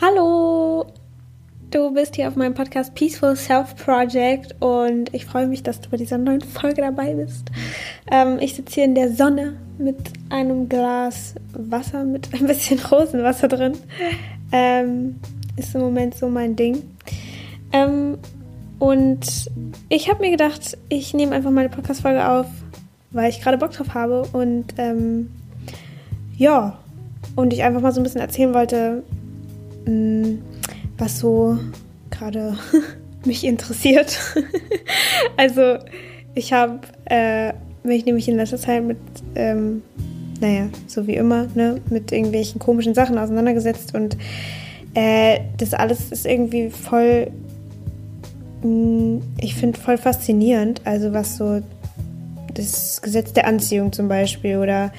Hallo, du bist hier auf meinem Podcast Peaceful Self Project und ich freue mich, dass du bei dieser neuen Folge dabei bist. Ähm, ich sitze hier in der Sonne mit einem Glas Wasser mit ein bisschen Rosenwasser drin. Ähm, ist im Moment so mein Ding. Ähm, und ich habe mir gedacht, ich nehme einfach meine Podcast-Folge auf, weil ich gerade Bock drauf habe und ähm, ja, und ich einfach mal so ein bisschen erzählen wollte, was so gerade mich interessiert. also ich habe äh, mich nämlich in letzter Zeit mit, ähm, naja, so wie immer, ne, mit irgendwelchen komischen Sachen auseinandergesetzt und äh, das alles ist irgendwie voll, mh, mm, ich finde voll faszinierend. Also was so das Gesetz der Anziehung zum Beispiel oder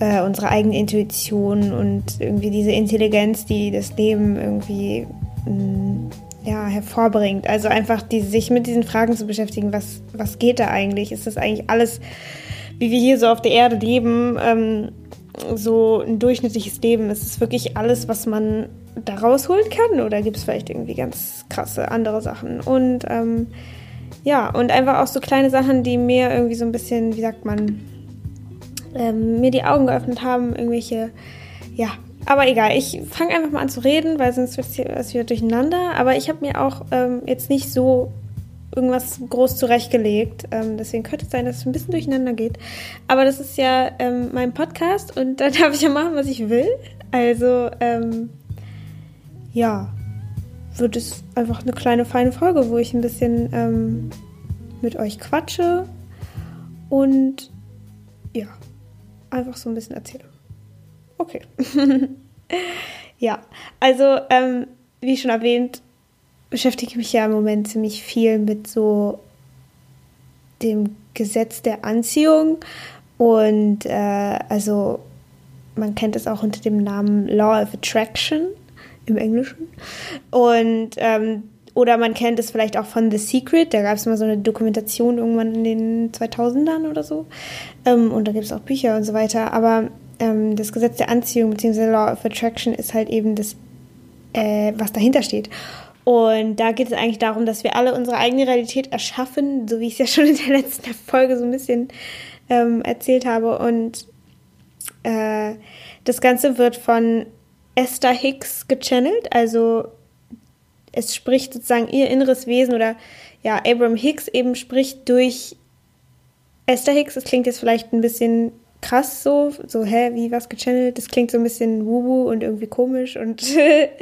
äh, unsere eigene Intuition und irgendwie diese Intelligenz, die das Leben irgendwie mh, mm, ja, hervorbringt. Also einfach die, sich mit diesen Fragen zu beschäftigen, was, was geht da eigentlich? Ist das eigentlich alles, wie wir hier so auf der Erde leben, ähm, so ein durchschnittliches Leben? Ist es wirklich alles, was man da rausholen kann? Oder gibt es vielleicht irgendwie ganz krasse andere Sachen? Und ähm, ja, und einfach auch so kleine Sachen, die mir irgendwie so ein bisschen, wie sagt man, ähm, mir die Augen geöffnet haben, irgendwelche, ja, aber egal, ich fange einfach mal an zu reden, weil sonst wird es wieder durcheinander. Aber ich habe mir auch ähm, jetzt nicht so irgendwas groß zurechtgelegt. Ähm, deswegen könnte es sein, dass es ein bisschen durcheinander geht. Aber das ist ja ähm, mein Podcast und da darf ich ja machen, was ich will. Also, ähm, ja, wird es einfach eine kleine, feine Folge, wo ich ein bisschen ähm, mit euch quatsche und einfach so ein bisschen erzähle. Okay. ja, also ähm, wie schon erwähnt, beschäftige ich mich ja im Moment ziemlich viel mit so dem Gesetz der Anziehung und äh, also man kennt es auch unter dem Namen Law of Attraction im Englischen und ähm, oder man kennt es vielleicht auch von The Secret, da gab es mal so eine Dokumentation irgendwann in den 2000ern oder so. Ähm, und da gibt es auch Bücher und so weiter. Aber ähm, das Gesetz der Anziehung bzw. Law of Attraction ist halt eben das, äh, was dahinter steht. Und da geht es eigentlich darum, dass wir alle unsere eigene Realität erschaffen, so wie ich es ja schon in der letzten Folge so ein bisschen ähm, erzählt habe. Und äh, das Ganze wird von Esther Hicks gechannelt, also es spricht sozusagen ihr inneres Wesen oder ja, Abraham Hicks eben spricht durch Esther Hicks. Das klingt jetzt vielleicht ein bisschen krass so, so, hä, wie was gechannelt? Das klingt so ein bisschen wubu und irgendwie komisch und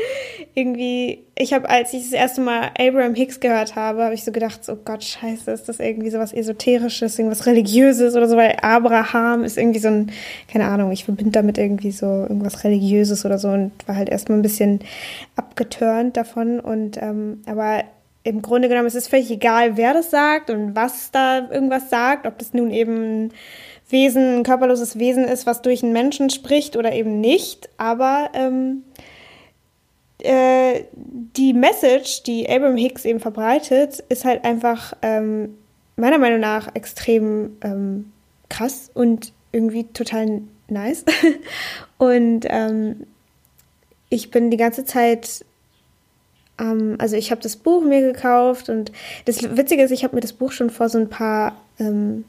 irgendwie, ich habe, als ich das erste Mal Abraham Hicks gehört habe, habe ich so gedacht, so Gott, scheiße, ist das irgendwie so was Esoterisches, irgendwas Religiöses oder so, weil Abraham ist irgendwie so ein, keine Ahnung, ich verbinde damit irgendwie so irgendwas Religiöses oder so und war halt erstmal ein bisschen abgeturnt davon und, ähm, aber im Grunde genommen ist es völlig egal, wer das sagt und was da irgendwas sagt, ob das nun eben Wesen, ein körperloses Wesen ist, was durch einen Menschen spricht oder eben nicht. Aber ähm, äh, die Message, die Abraham Hicks eben verbreitet, ist halt einfach ähm, meiner Meinung nach extrem ähm, krass und irgendwie total nice. und ähm, ich bin die ganze Zeit ähm, also ich habe das Buch mir gekauft und das Witzige ist, ich habe mir das Buch schon vor so ein paar ähm,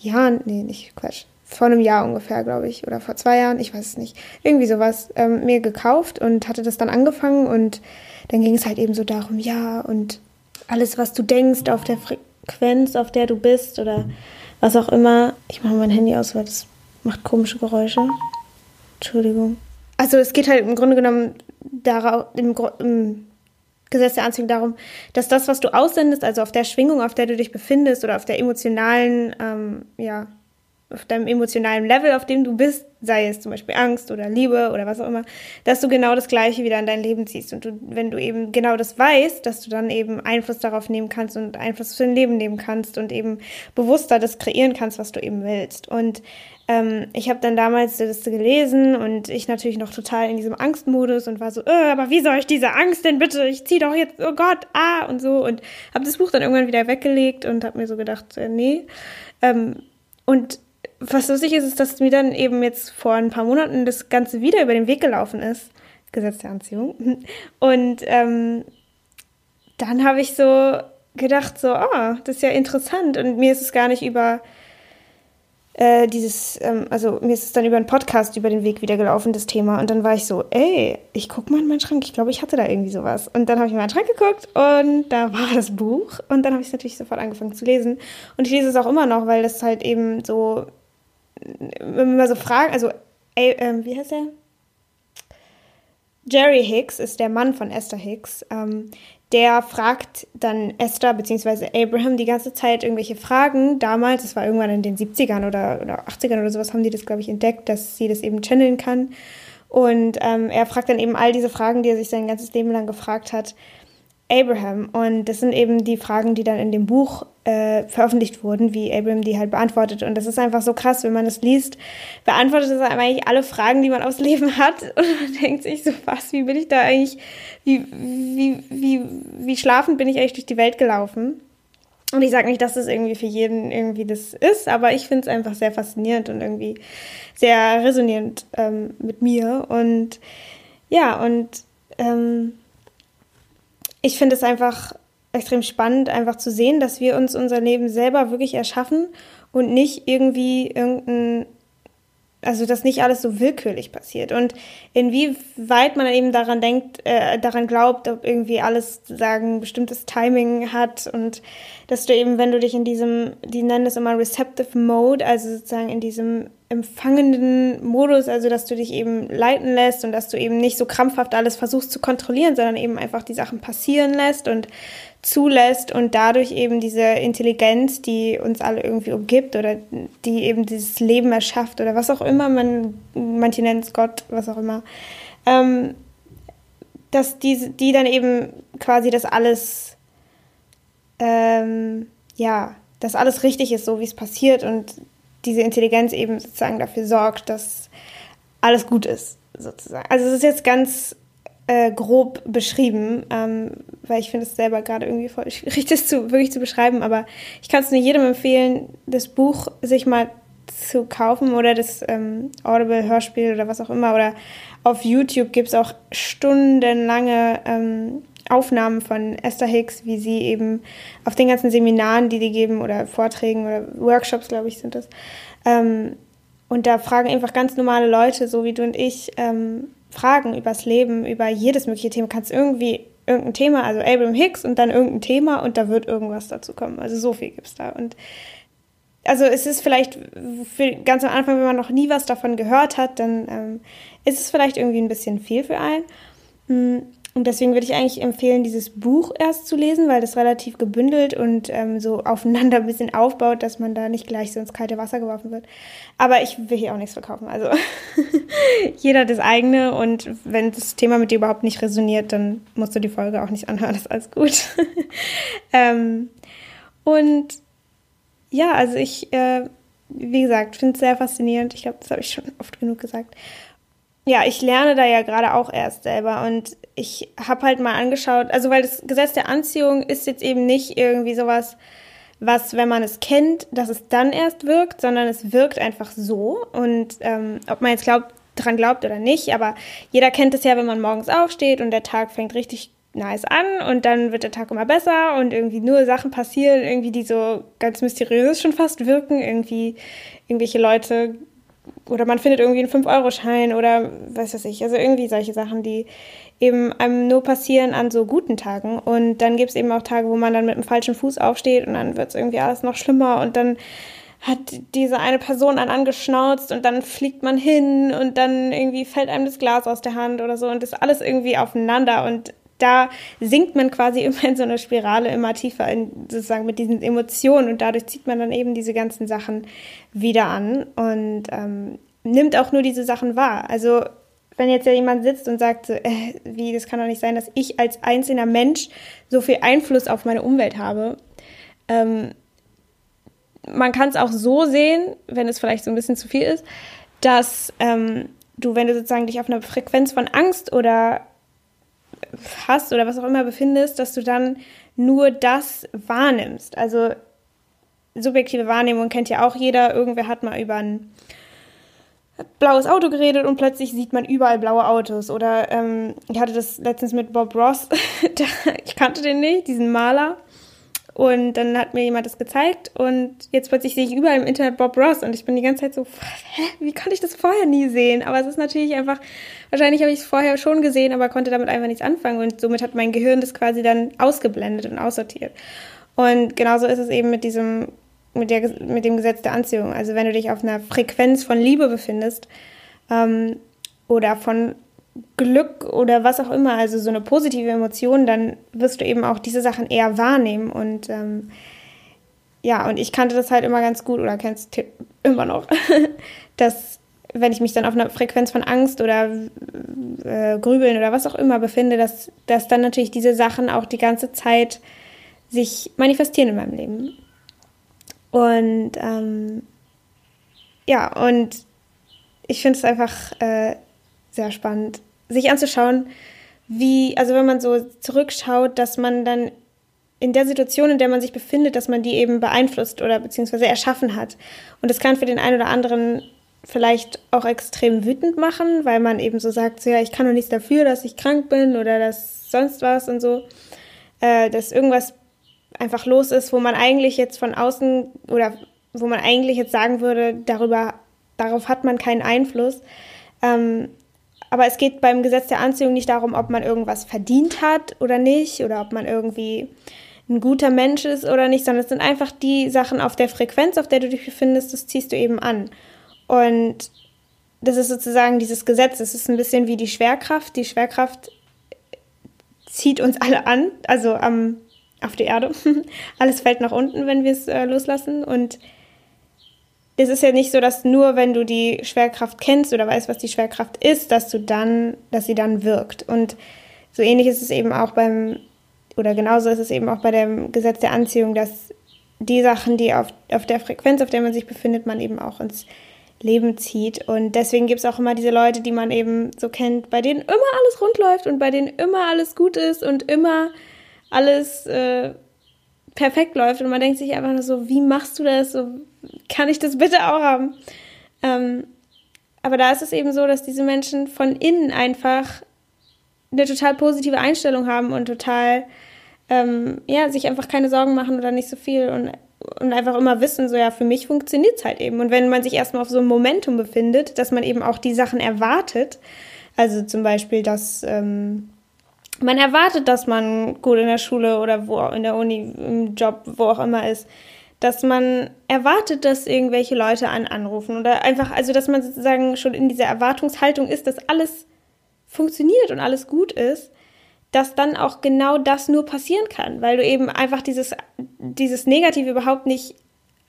Jahren, nee, nicht Quatsch, vor einem Jahr ungefähr, glaube ich, oder vor zwei Jahren, ich weiß es nicht, irgendwie sowas, ähm, mir gekauft und hatte das dann angefangen und dann ging es halt eben so darum, ja, und alles, was du denkst auf der Frequenz, auf der du bist oder was auch immer. Ich mache mein Handy aus, weil das macht komische Geräusche. Entschuldigung. Also es geht halt im Grunde genommen darauf, im, im Gesetz der Anziehung darum, dass das, was du aussendest, also auf der Schwingung, auf der du dich befindest oder auf der emotionalen, ähm, ja, auf deinem emotionalen Level, auf dem du bist, sei es zum Beispiel Angst oder Liebe oder was auch immer, dass du genau das Gleiche wieder in dein Leben ziehst. Und du, wenn du eben genau das weißt, dass du dann eben Einfluss darauf nehmen kannst und Einfluss für dein Leben nehmen kannst und eben bewusster das kreieren kannst, was du eben willst. Und ähm, ich habe dann damals die Liste gelesen und ich natürlich noch total in diesem Angstmodus und war so, äh, aber wie soll ich diese Angst denn bitte? Ich zieh doch jetzt, oh Gott, ah und so und habe das Buch dann irgendwann wieder weggelegt und habe mir so gedacht, äh, nee. Ähm, und was lustig ist, ist, dass mir dann eben jetzt vor ein paar Monaten das Ganze wieder über den Weg gelaufen ist, Gesetz der Anziehung. Und ähm, dann habe ich so gedacht, so, ah, oh, das ist ja interessant. Und mir ist es gar nicht über äh, dieses, ähm, also mir ist es dann über einen Podcast über den Weg wieder gelaufen, das Thema. Und dann war ich so, ey, ich guck mal in meinen Schrank. Ich glaube, ich hatte da irgendwie sowas. Und dann habe ich in meinen Schrank geguckt und da war das Buch. Und dann habe ich es natürlich sofort angefangen zu lesen. Und ich lese es auch immer noch, weil das halt eben so, wenn man so fragen, also, ey, äh, wie heißt der? Jerry Hicks ist der Mann von Esther Hicks. Ähm, der fragt dann Esther bzw. Abraham die ganze Zeit irgendwelche Fragen. Damals, das war irgendwann in den 70ern oder, oder 80ern oder sowas, haben die das, glaube ich, entdeckt, dass sie das eben channeln kann. Und ähm, er fragt dann eben all diese Fragen, die er sich sein ganzes Leben lang gefragt hat, Abraham. Und das sind eben die Fragen, die dann in dem Buch äh, veröffentlicht wurden, wie Abraham die halt beantwortet. Und das ist einfach so krass, wenn man das liest, beantwortet es eigentlich alle Fragen, die man aufs Leben hat. Und man denkt sich so, was, wie bin ich da eigentlich, wie, wie, wie, wie schlafend bin ich eigentlich durch die Welt gelaufen? Und ich sage nicht, dass das irgendwie für jeden irgendwie das ist, aber ich finde es einfach sehr faszinierend und irgendwie sehr resonierend ähm, mit mir. Und ja, und ähm, ich finde es einfach extrem spannend, einfach zu sehen, dass wir uns unser Leben selber wirklich erschaffen und nicht irgendwie irgendein also dass nicht alles so willkürlich passiert. Und inwieweit man eben daran denkt, äh, daran glaubt, ob irgendwie alles sagen bestimmtes Timing hat und dass du eben, wenn du dich in diesem, die nennen das immer receptive Mode, also sozusagen in diesem empfangenden Modus, also dass du dich eben leiten lässt und dass du eben nicht so krampfhaft alles versuchst zu kontrollieren, sondern eben einfach die Sachen passieren lässt und zulässt und dadurch eben diese Intelligenz, die uns alle irgendwie umgibt oder die eben dieses Leben erschafft oder was auch immer man, manche nennen es Gott, was auch immer, ähm, dass die, die dann eben quasi das alles, ähm, ja, dass alles richtig ist, so wie es passiert und diese Intelligenz eben sozusagen dafür sorgt, dass alles gut ist, sozusagen. Also es ist jetzt ganz äh, grob beschrieben, ähm, weil ich finde es selber gerade irgendwie voll schwierig, das zu, wirklich zu beschreiben, aber ich kann es nur jedem empfehlen, das Buch sich mal zu kaufen oder das ähm, Audible-Hörspiel oder was auch immer. Oder auf YouTube gibt es auch stundenlange ähm, Aufnahmen von Esther Hicks, wie sie eben auf den ganzen Seminaren, die die geben, oder Vorträgen oder Workshops, glaube ich, sind das. Ähm, und da fragen einfach ganz normale Leute, so wie du und ich, ähm, Fragen übers Leben, über jedes mögliche Thema. Kannst irgendwie irgendein Thema, also Abraham Hicks und dann irgendein Thema und da wird irgendwas dazu kommen. Also so viel gibt es da. Und also es ist vielleicht ganz am Anfang, wenn man noch nie was davon gehört hat, dann ähm, ist es vielleicht irgendwie ein bisschen viel für einen. Und deswegen würde ich eigentlich empfehlen, dieses Buch erst zu lesen, weil das relativ gebündelt und ähm, so aufeinander ein bisschen aufbaut, dass man da nicht gleich so ins kalte Wasser geworfen wird. Aber ich will hier auch nichts verkaufen. Also jeder das eigene und wenn das Thema mit dir überhaupt nicht resoniert, dann musst du die Folge auch nicht anhören. Das ist alles gut. ähm, und ja, also ich, äh, wie gesagt, finde es sehr faszinierend. Ich glaube, das habe ich schon oft genug gesagt ja, ich lerne da ja gerade auch erst selber und ich habe halt mal angeschaut, also weil das Gesetz der Anziehung ist jetzt eben nicht irgendwie sowas, was, wenn man es kennt, dass es dann erst wirkt, sondern es wirkt einfach so. Und ähm, ob man jetzt glaubt, dran glaubt oder nicht, aber jeder kennt es ja, wenn man morgens aufsteht und der Tag fängt richtig nice an und dann wird der Tag immer besser und irgendwie nur Sachen passieren, irgendwie die so ganz mysteriös schon fast wirken, irgendwie irgendwelche Leute oder man findet irgendwie einen 5-Euro-Schein oder was weiß ich. Also irgendwie solche Sachen, die eben einem nur passieren an so guten Tagen. Und dann gibt es eben auch Tage, wo man dann mit dem falschen Fuß aufsteht und dann wird es irgendwie alles noch schlimmer und dann hat diese eine Person einen angeschnauzt und dann fliegt man hin und dann irgendwie fällt einem das Glas aus der Hand oder so und das alles irgendwie aufeinander und da sinkt man quasi immer in so eine Spirale immer tiefer in sozusagen mit diesen Emotionen und dadurch zieht man dann eben diese ganzen Sachen wieder an und ähm, nimmt auch nur diese Sachen wahr. Also wenn jetzt ja jemand sitzt und sagt, äh, wie, das kann doch nicht sein, dass ich als einzelner Mensch so viel Einfluss auf meine Umwelt habe. Ähm, man kann es auch so sehen, wenn es vielleicht so ein bisschen zu viel ist, dass ähm, du, wenn du sozusagen dich auf einer Frequenz von Angst oder hast oder was auch immer befindest, dass du dann nur das wahrnimmst. Also subjektive Wahrnehmung kennt ja auch jeder. Irgendwer hat mal über ein blaues Auto geredet und plötzlich sieht man überall blaue Autos. Oder ähm, ich hatte das letztens mit Bob Ross, ich kannte den nicht, diesen Maler. Und dann hat mir jemand das gezeigt und jetzt plötzlich sehe ich überall im Internet Bob Ross und ich bin die ganze Zeit so, hä, wie konnte ich das vorher nie sehen? Aber es ist natürlich einfach, wahrscheinlich habe ich es vorher schon gesehen, aber konnte damit einfach nichts anfangen und somit hat mein Gehirn das quasi dann ausgeblendet und aussortiert. Und genauso ist es eben mit diesem mit, der, mit dem Gesetz der Anziehung. Also wenn du dich auf einer Frequenz von Liebe befindest ähm, oder von Glück oder was auch immer, also so eine positive Emotion, dann wirst du eben auch diese Sachen eher wahrnehmen. Und ähm, ja, und ich kannte das halt immer ganz gut oder kennst immer noch, dass wenn ich mich dann auf einer Frequenz von Angst oder äh, Grübeln oder was auch immer befinde, dass, dass dann natürlich diese Sachen auch die ganze Zeit sich manifestieren in meinem Leben. Und ähm, ja, und ich finde es einfach äh, sehr spannend, sich anzuschauen, wie, also wenn man so zurückschaut, dass man dann in der Situation, in der man sich befindet, dass man die eben beeinflusst oder beziehungsweise erschaffen hat. Und das kann für den einen oder anderen vielleicht auch extrem wütend machen, weil man eben so sagt, so ja, ich kann doch nichts dafür, dass ich krank bin oder dass sonst was und so, äh, dass irgendwas einfach los ist, wo man eigentlich jetzt von außen oder wo man eigentlich jetzt sagen würde, darüber, darauf hat man keinen Einfluss. Ähm, aber es geht beim Gesetz der Anziehung nicht darum, ob man irgendwas verdient hat oder nicht oder ob man irgendwie ein guter Mensch ist oder nicht, sondern es sind einfach die Sachen auf der Frequenz, auf der du dich befindest, das ziehst du eben an. Und das ist sozusagen dieses Gesetz, es ist ein bisschen wie die Schwerkraft. Die Schwerkraft zieht uns alle an, also am auf die Erde. Alles fällt nach unten, wenn wir es äh, loslassen. Und es ist ja nicht so, dass nur wenn du die Schwerkraft kennst oder weißt, was die Schwerkraft ist, dass du dann, dass sie dann wirkt. Und so ähnlich ist es eben auch beim, oder genauso ist es eben auch bei dem Gesetz der Anziehung, dass die Sachen, die auf, auf der Frequenz, auf der man sich befindet, man eben auch ins Leben zieht. Und deswegen gibt es auch immer diese Leute, die man eben so kennt, bei denen immer alles rund läuft und bei denen immer alles gut ist und immer alles äh, perfekt läuft und man denkt sich einfach nur so, wie machst du das? So, kann ich das bitte auch haben? Ähm, aber da ist es eben so, dass diese Menschen von innen einfach eine total positive Einstellung haben und total, ähm, ja, sich einfach keine Sorgen machen oder nicht so viel und, und einfach immer wissen, so ja, für mich funktioniert es halt eben. Und wenn man sich erstmal auf so einem Momentum befindet, dass man eben auch die Sachen erwartet, also zum Beispiel, dass, ähm, man erwartet, dass man gut in der Schule oder wo in der Uni, im Job, wo auch immer ist, dass man erwartet, dass irgendwelche Leute an anrufen oder einfach, also dass man sozusagen schon in dieser Erwartungshaltung ist, dass alles funktioniert und alles gut ist, dass dann auch genau das nur passieren kann, weil du eben einfach dieses, dieses Negative überhaupt nicht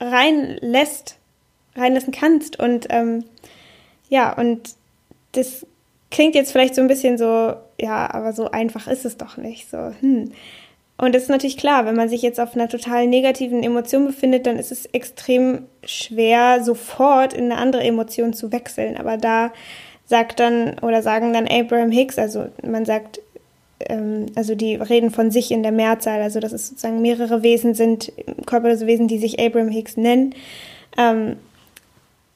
reinlässt, reinlassen kannst und ähm, ja, und das klingt jetzt vielleicht so ein bisschen so, ja, aber so einfach ist es doch nicht. So, hm. Und es ist natürlich klar, wenn man sich jetzt auf einer total negativen Emotion befindet, dann ist es extrem schwer, sofort in eine andere Emotion zu wechseln. Aber da sagt dann oder sagen dann Abraham Hicks, also man sagt, ähm, also die reden von sich in der Mehrzahl, also dass es sozusagen mehrere Wesen sind, körperlose Wesen, die sich Abraham Hicks nennen, ähm,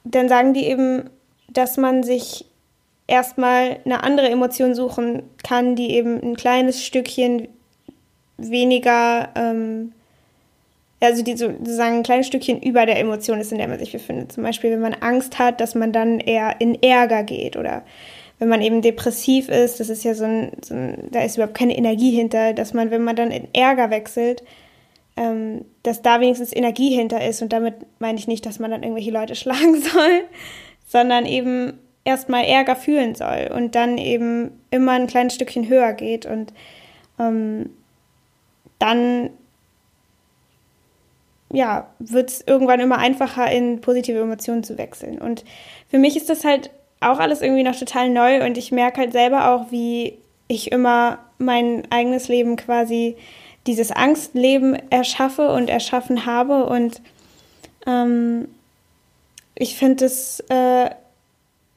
dann sagen die eben, dass man sich erstmal eine andere Emotion suchen kann, die eben ein kleines Stückchen weniger, ähm, also die sozusagen ein kleines Stückchen über der Emotion ist, in der man sich befindet. Zum Beispiel, wenn man Angst hat, dass man dann eher in Ärger geht oder wenn man eben depressiv ist, das ist ja so ein, so ein da ist überhaupt keine Energie hinter, dass man, wenn man dann in Ärger wechselt, ähm, dass da wenigstens Energie hinter ist und damit meine ich nicht, dass man dann irgendwelche Leute schlagen soll, sondern eben erstmal Ärger fühlen soll und dann eben immer ein kleines Stückchen höher geht und ähm, dann ja, wird es irgendwann immer einfacher, in positive Emotionen zu wechseln. Und für mich ist das halt auch alles irgendwie noch total neu und ich merke halt selber auch, wie ich immer mein eigenes Leben quasi dieses Angstleben erschaffe und erschaffen habe und ähm, ich finde es äh,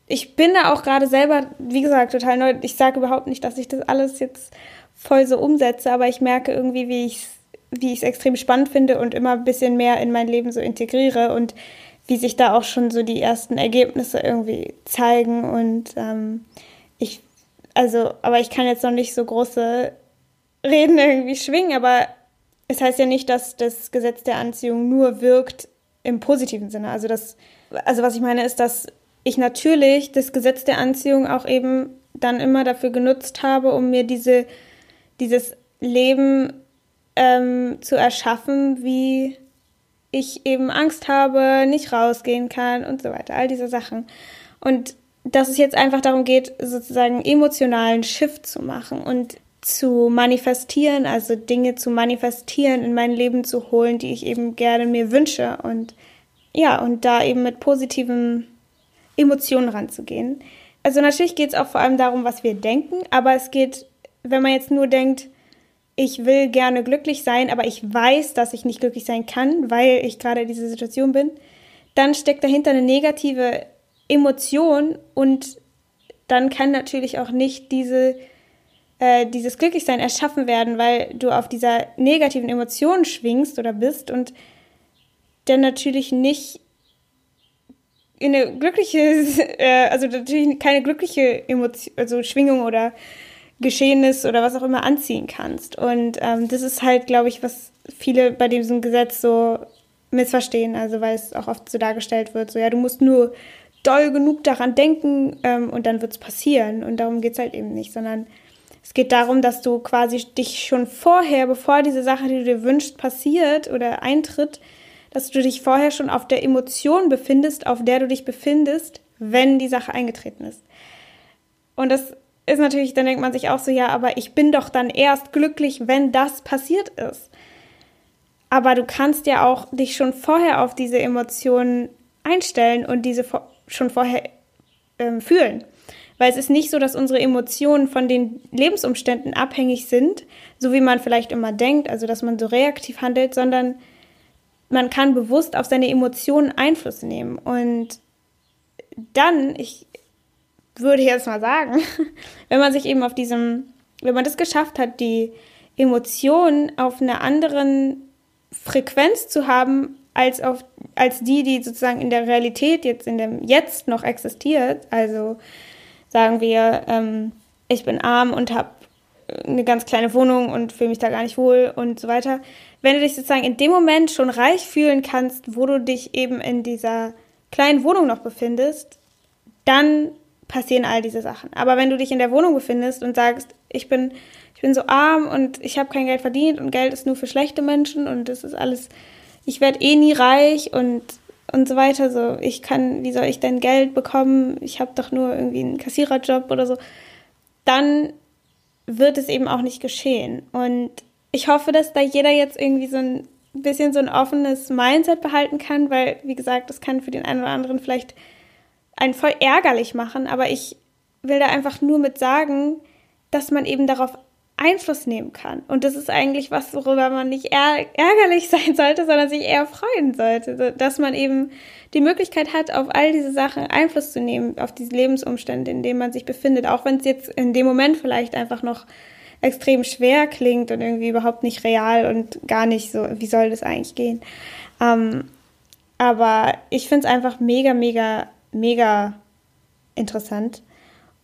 ich bin da auch gerade selber, wie gesagt, total neu. Ich sage überhaupt nicht, dass ich das alles jetzt voll so umsetze, aber ich merke irgendwie, wie ich es wie ich es extrem spannend finde und immer ein bisschen mehr in mein Leben so integriere und wie sich da auch schon so die ersten Ergebnisse irgendwie zeigen. Und ähm, ich, also, aber ich kann jetzt noch nicht so große Reden irgendwie schwingen, aber es heißt ja nicht, dass das Gesetz der Anziehung nur wirkt im positiven Sinne. Also das, also was ich meine, ist, dass ich natürlich das Gesetz der Anziehung auch eben dann immer dafür genutzt habe, um mir diese, dieses Leben ähm, zu erschaffen, wie ich eben Angst habe, nicht rausgehen kann und so weiter, all diese Sachen. Und dass es jetzt einfach darum geht, sozusagen emotionalen Shift zu machen und zu manifestieren, also Dinge zu manifestieren, in mein Leben zu holen, die ich eben gerne mir wünsche und ja, und da eben mit positiven Emotionen ranzugehen. Also natürlich geht es auch vor allem darum, was wir denken, aber es geht, wenn man jetzt nur denkt, ich will gerne glücklich sein, aber ich weiß, dass ich nicht glücklich sein kann, weil ich gerade in dieser Situation bin, dann steckt dahinter eine negative Emotion und dann kann natürlich auch nicht diese, äh, dieses Glücklichsein erschaffen werden, weil du auf dieser negativen Emotion schwingst oder bist und dann natürlich nicht in eine glückliche, äh, also natürlich keine glückliche Emotion, also Schwingung oder Geschehnis oder was auch immer anziehen kannst. Und ähm, das ist halt, glaube ich, was viele bei diesem Gesetz so missverstehen. Also weil es auch oft so dargestellt wird, so ja, du musst nur doll genug daran denken ähm, und dann wird es passieren. Und darum geht es halt eben nicht, sondern es geht darum, dass du quasi dich schon vorher, bevor diese Sache, die du dir wünschst, passiert oder eintritt, dass du dich vorher schon auf der Emotion befindest, auf der du dich befindest, wenn die Sache eingetreten ist. Und das ist natürlich, dann denkt man sich auch so, ja, aber ich bin doch dann erst glücklich, wenn das passiert ist. Aber du kannst ja auch dich schon vorher auf diese Emotionen einstellen und diese schon vorher ähm, fühlen. Weil es ist nicht so, dass unsere Emotionen von den Lebensumständen abhängig sind, so wie man vielleicht immer denkt, also dass man so reaktiv handelt, sondern man kann bewusst auf seine Emotionen Einfluss nehmen. Und dann, ich würde ich jetzt mal sagen, wenn man sich eben auf diesem, wenn man das geschafft hat, die Emotionen auf einer anderen Frequenz zu haben, als auf, als die, die sozusagen in der Realität jetzt, in dem Jetzt noch existiert. Also sagen wir, ähm, ich bin arm und habe eine ganz kleine Wohnung und fühle mich da gar nicht wohl und so weiter. Wenn du dich sozusagen in dem Moment schon reich fühlen kannst, wo du dich eben in dieser kleinen Wohnung noch befindest, dann passieren all diese Sachen. Aber wenn du dich in der Wohnung befindest und sagst, ich bin, ich bin so arm und ich habe kein Geld verdient und Geld ist nur für schlechte Menschen und das ist alles, ich werde eh nie reich und und so weiter, so ich kann, wie soll ich denn Geld bekommen? Ich habe doch nur irgendwie einen Kassiererjob oder so. Dann wird es eben auch nicht geschehen. Und ich hoffe, dass da jeder jetzt irgendwie so ein bisschen so ein offenes Mindset behalten kann, weil, wie gesagt, das kann für den einen oder anderen vielleicht einen voll ärgerlich machen, aber ich will da einfach nur mit sagen, dass man eben darauf Einfluss nehmen kann. Und das ist eigentlich was, worüber man nicht ärgerlich sein sollte, sondern sich eher freuen sollte, dass man eben die Möglichkeit hat, auf all diese Sachen Einfluss zu nehmen, auf diese Lebensumstände, in denen man sich befindet, auch wenn es jetzt in dem Moment vielleicht einfach noch extrem schwer klingt und irgendwie überhaupt nicht real und gar nicht so, wie soll das eigentlich gehen. Ähm, aber ich finde es einfach mega, mega mega interessant.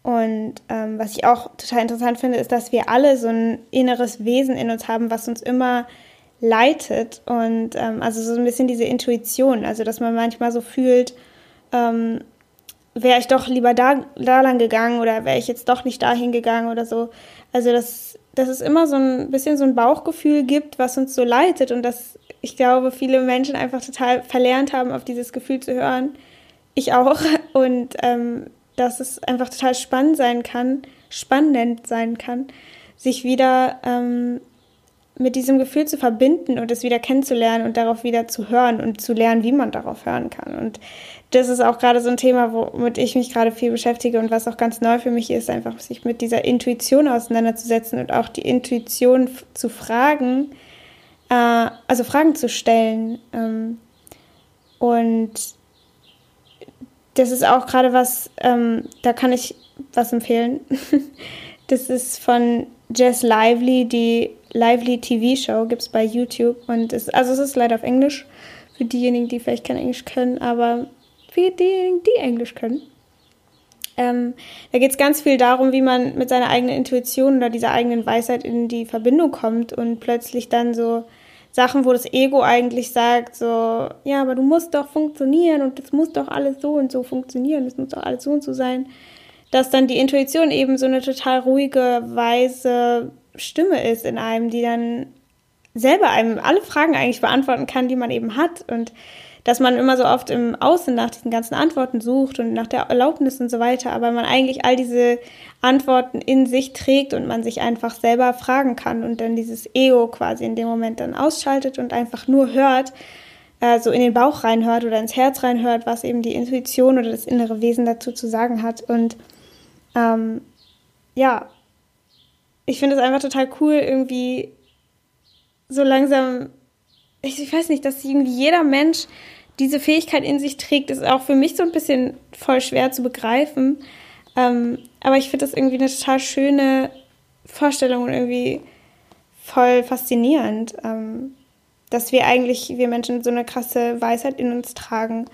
Und ähm, was ich auch total interessant finde, ist, dass wir alle so ein inneres Wesen in uns haben, was uns immer leitet. Und ähm, also so ein bisschen diese Intuition, also dass man manchmal so fühlt, ähm, wäre ich doch lieber da, da lang gegangen oder wäre ich jetzt doch nicht dahin gegangen oder so. Also dass, dass es immer so ein bisschen so ein Bauchgefühl gibt, was uns so leitet und dass ich glaube, viele Menschen einfach total verlernt haben, auf dieses Gefühl zu hören ich auch. Und ähm, dass es einfach total spannend sein kann, spannend sein kann, sich wieder ähm, mit diesem Gefühl zu verbinden und es wieder kennenzulernen und darauf wieder zu hören und zu lernen, wie man darauf hören kann. Und das ist auch gerade so ein Thema, womit ich mich gerade viel beschäftige und was auch ganz neu für mich ist, einfach sich mit dieser Intuition auseinanderzusetzen und auch die Intuition zu fragen, äh, also Fragen zu stellen. Ähm, und das ist auch gerade was, ähm, da kann ich was empfehlen. das ist von Jess Lively, die Lively TV Show gibt es bei YouTube und es, also es ist leider auf Englisch für diejenigen, die vielleicht kein Englisch können, aber für diejenigen, die Englisch können. Ähm, da geht es ganz viel darum, wie man mit seiner eigenen Intuition oder dieser eigenen Weisheit in die Verbindung kommt und plötzlich dann so Sachen, wo das Ego eigentlich sagt, so, ja, aber du musst doch funktionieren und es muss doch alles so und so funktionieren, es muss doch alles so und so sein, dass dann die Intuition eben so eine total ruhige, weise Stimme ist in einem, die dann selber einem alle Fragen eigentlich beantworten kann, die man eben hat. Und dass man immer so oft im Außen nach diesen ganzen Antworten sucht und nach der Erlaubnis und so weiter, aber man eigentlich all diese Antworten in sich trägt und man sich einfach selber fragen kann und dann dieses Ego quasi in dem Moment dann ausschaltet und einfach nur hört, äh, so in den Bauch reinhört oder ins Herz reinhört, was eben die Intuition oder das innere Wesen dazu zu sagen hat. Und ähm, ja, ich finde es einfach total cool, irgendwie so langsam, ich, weiß nicht, dass irgendwie jeder Mensch diese Fähigkeit in sich trägt, ist auch für mich so ein bisschen voll schwer zu begreifen. Ähm, aber ich finde das irgendwie eine total schöne Vorstellung und irgendwie voll faszinierend, ähm, dass wir eigentlich, wir Menschen, so eine krasse Weisheit in uns tragen.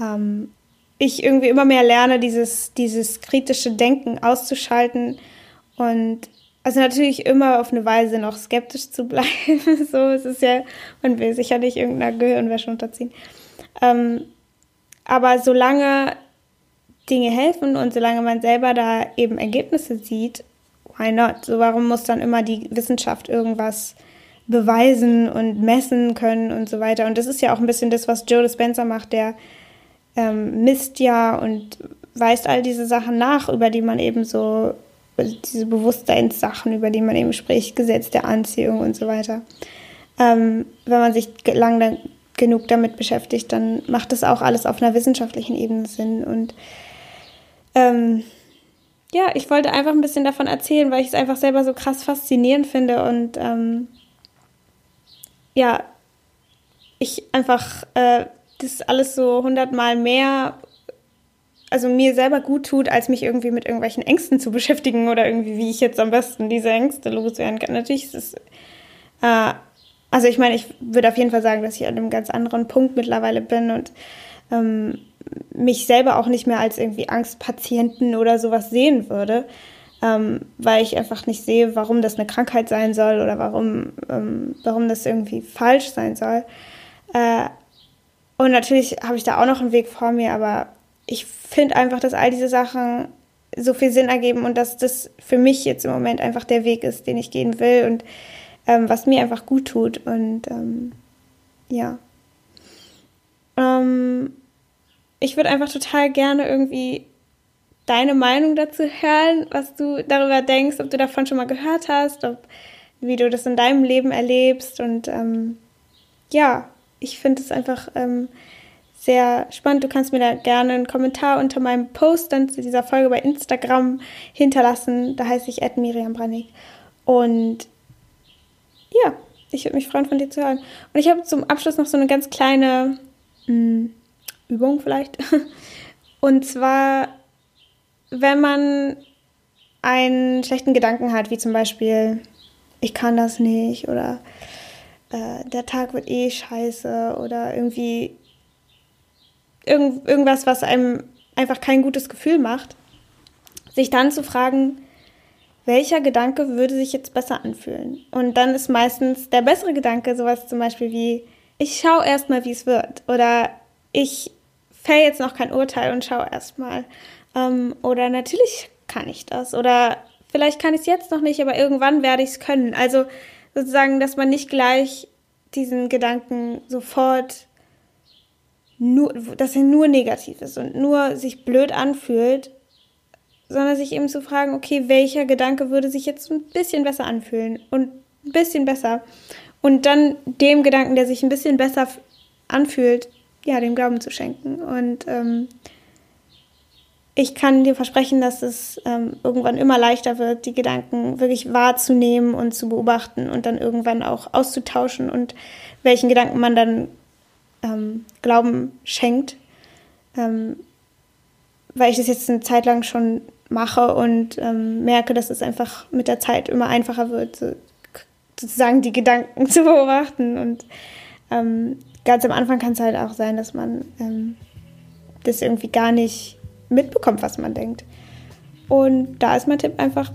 Ähm, ich irgendwie immer mehr lerne, dieses, dieses kritische Denken auszuschalten und also natürlich immer auf eine Weise noch skeptisch zu bleiben. so, es ist ja, man will sicher nicht irgendeiner Gehirnwäsche unterziehen. Ähm, aber solange Dinge helfen und solange man selber da eben Ergebnisse sieht, why not? So, warum muss dann immer die Wissenschaft irgendwas beweisen und messen können und so weiter? Und das ist ja auch ein bisschen das, was Joe Dispenza macht, der ähm, misst ja und weist all diese Sachen nach, über die man eben so diese Bewusstseinssachen, über die man eben spricht, Gesetz der Anziehung und so weiter. Ähm, wenn man sich lang genug damit beschäftigt, dann macht das auch alles auf einer wissenschaftlichen Ebene Sinn. Und ähm, ja, ich wollte einfach ein bisschen davon erzählen, weil ich es einfach selber so krass faszinierend finde und ähm, ja, ich einfach äh, das alles so hundertmal mehr also mir selber gut tut, als mich irgendwie mit irgendwelchen Ängsten zu beschäftigen oder irgendwie, wie ich jetzt am besten diese Ängste loswerden kann. Natürlich ist es, äh, also ich meine, ich würde auf jeden Fall sagen, dass ich an einem ganz anderen Punkt mittlerweile bin und ähm, mich selber auch nicht mehr als irgendwie Angstpatienten oder sowas sehen würde, ähm, weil ich einfach nicht sehe, warum das eine Krankheit sein soll oder warum, ähm, warum das irgendwie falsch sein soll. Äh, und natürlich habe ich da auch noch einen Weg vor mir, aber ich finde einfach, dass all diese Sachen so viel Sinn ergeben und dass das für mich jetzt im Moment einfach der Weg ist, den ich gehen will und ähm, was mir einfach gut tut. Und ähm, ja. Ähm, ich würde einfach total gerne irgendwie deine Meinung dazu hören, was du darüber denkst, ob du davon schon mal gehört hast, ob, wie du das in deinem Leben erlebst. Und ähm, ja, ich finde es einfach ähm, sehr spannend. Du kannst mir da gerne einen Kommentar unter meinem Post dann zu dieser Folge bei Instagram hinterlassen. Da heiße ich Miriam Brannig. Und ja, ich würde mich freuen, von dir zu hören. Und ich habe zum Abschluss noch so eine ganz kleine mh, hm, Übung vielleicht. Und zwar, wenn man einen schlechten Gedanken hat, wie zum Beispiel, ich kann das nicht oder äh, der Tag wird eh scheiße oder irgendwie irgend, irgendwas, was einem einfach kein gutes Gefühl macht, sich dann zu fragen, welcher Gedanke würde sich jetzt besser anfühlen? Und dann ist meistens der bessere Gedanke sowas zum Beispiel wie, ich schaue erstmal, wie es wird. Oder ich fäll jetzt noch kein Urteil und schaue erstmal. Ähm, oder natürlich kann ich das. Oder vielleicht kann ich es jetzt noch nicht, aber irgendwann werde ich es können. Also sozusagen, dass man nicht gleich diesen Gedanken sofort nur, dass er nur negativ ist und nur sich blöd anfühlt, sondern sich eben zu fragen, okay, welcher Gedanke würde sich jetzt ein bisschen besser anfühlen und ein bisschen besser. Und dann dem Gedanken, der sich ein bisschen besser anfühlt, ja, dem Glauben zu schenken. Und ähm, ich kann dir versprechen, dass es ähm, irgendwann immer leichter wird, die Gedanken wirklich wahrzunehmen und zu beobachten und dann irgendwann auch auszutauschen und welchen Gedanken man dann ähm, Glauben schenkt, ähm, weil ich das jetzt eine Zeit lang schon mache und ähm, merke, dass es einfach mit der Zeit immer einfacher wird, so, sozusagen die Gedanken zu beobachten. Und ähm, ganz am Anfang kann es halt auch sein, dass man ähm, das irgendwie gar nicht mitbekommt, was man denkt. Und da ist mein Tipp einfach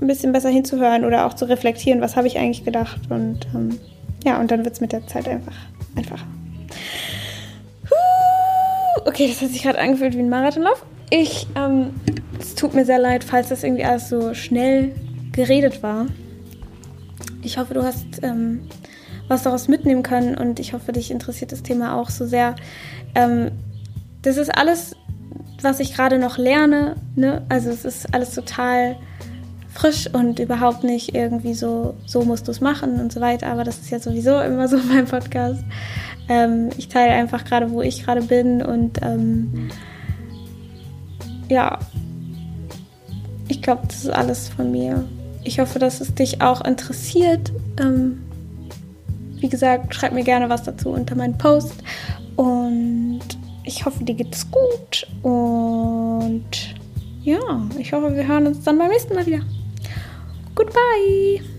ein bisschen besser hinzuhören oder auch zu reflektieren, was habe ich eigentlich gedacht. Und ähm, ja, und dann wird es mit der Zeit einfach einfacher. Okay, das hat sich gerade angefühlt wie ein Marathonlauf. Ich, ähm, es tut mir sehr leid, falls das irgendwie alles so schnell geredet war. Ich hoffe, du hast ähm, was daraus mitnehmen können und ich hoffe, dich interessiert das Thema auch so sehr. Ähm, das ist alles, was ich gerade noch lerne. Ne? Also es ist alles total frisch und überhaupt nicht irgendwie so, so musst du es machen und so weiter. Aber das ist ja sowieso immer so mein Podcast. Ähm, ich teile einfach gerade, wo ich gerade bin und ähm, ja, ich glaube, das ist alles von mir. Ich hoffe, dass es dich auch interessiert. Ähm, wie gesagt, schreib mir gerne was dazu unter meinen Post. Und ich hoffe, dir geht es gut. Und ja, ich hoffe, wir hören uns dann beim nächsten Mal wieder. Goodbye!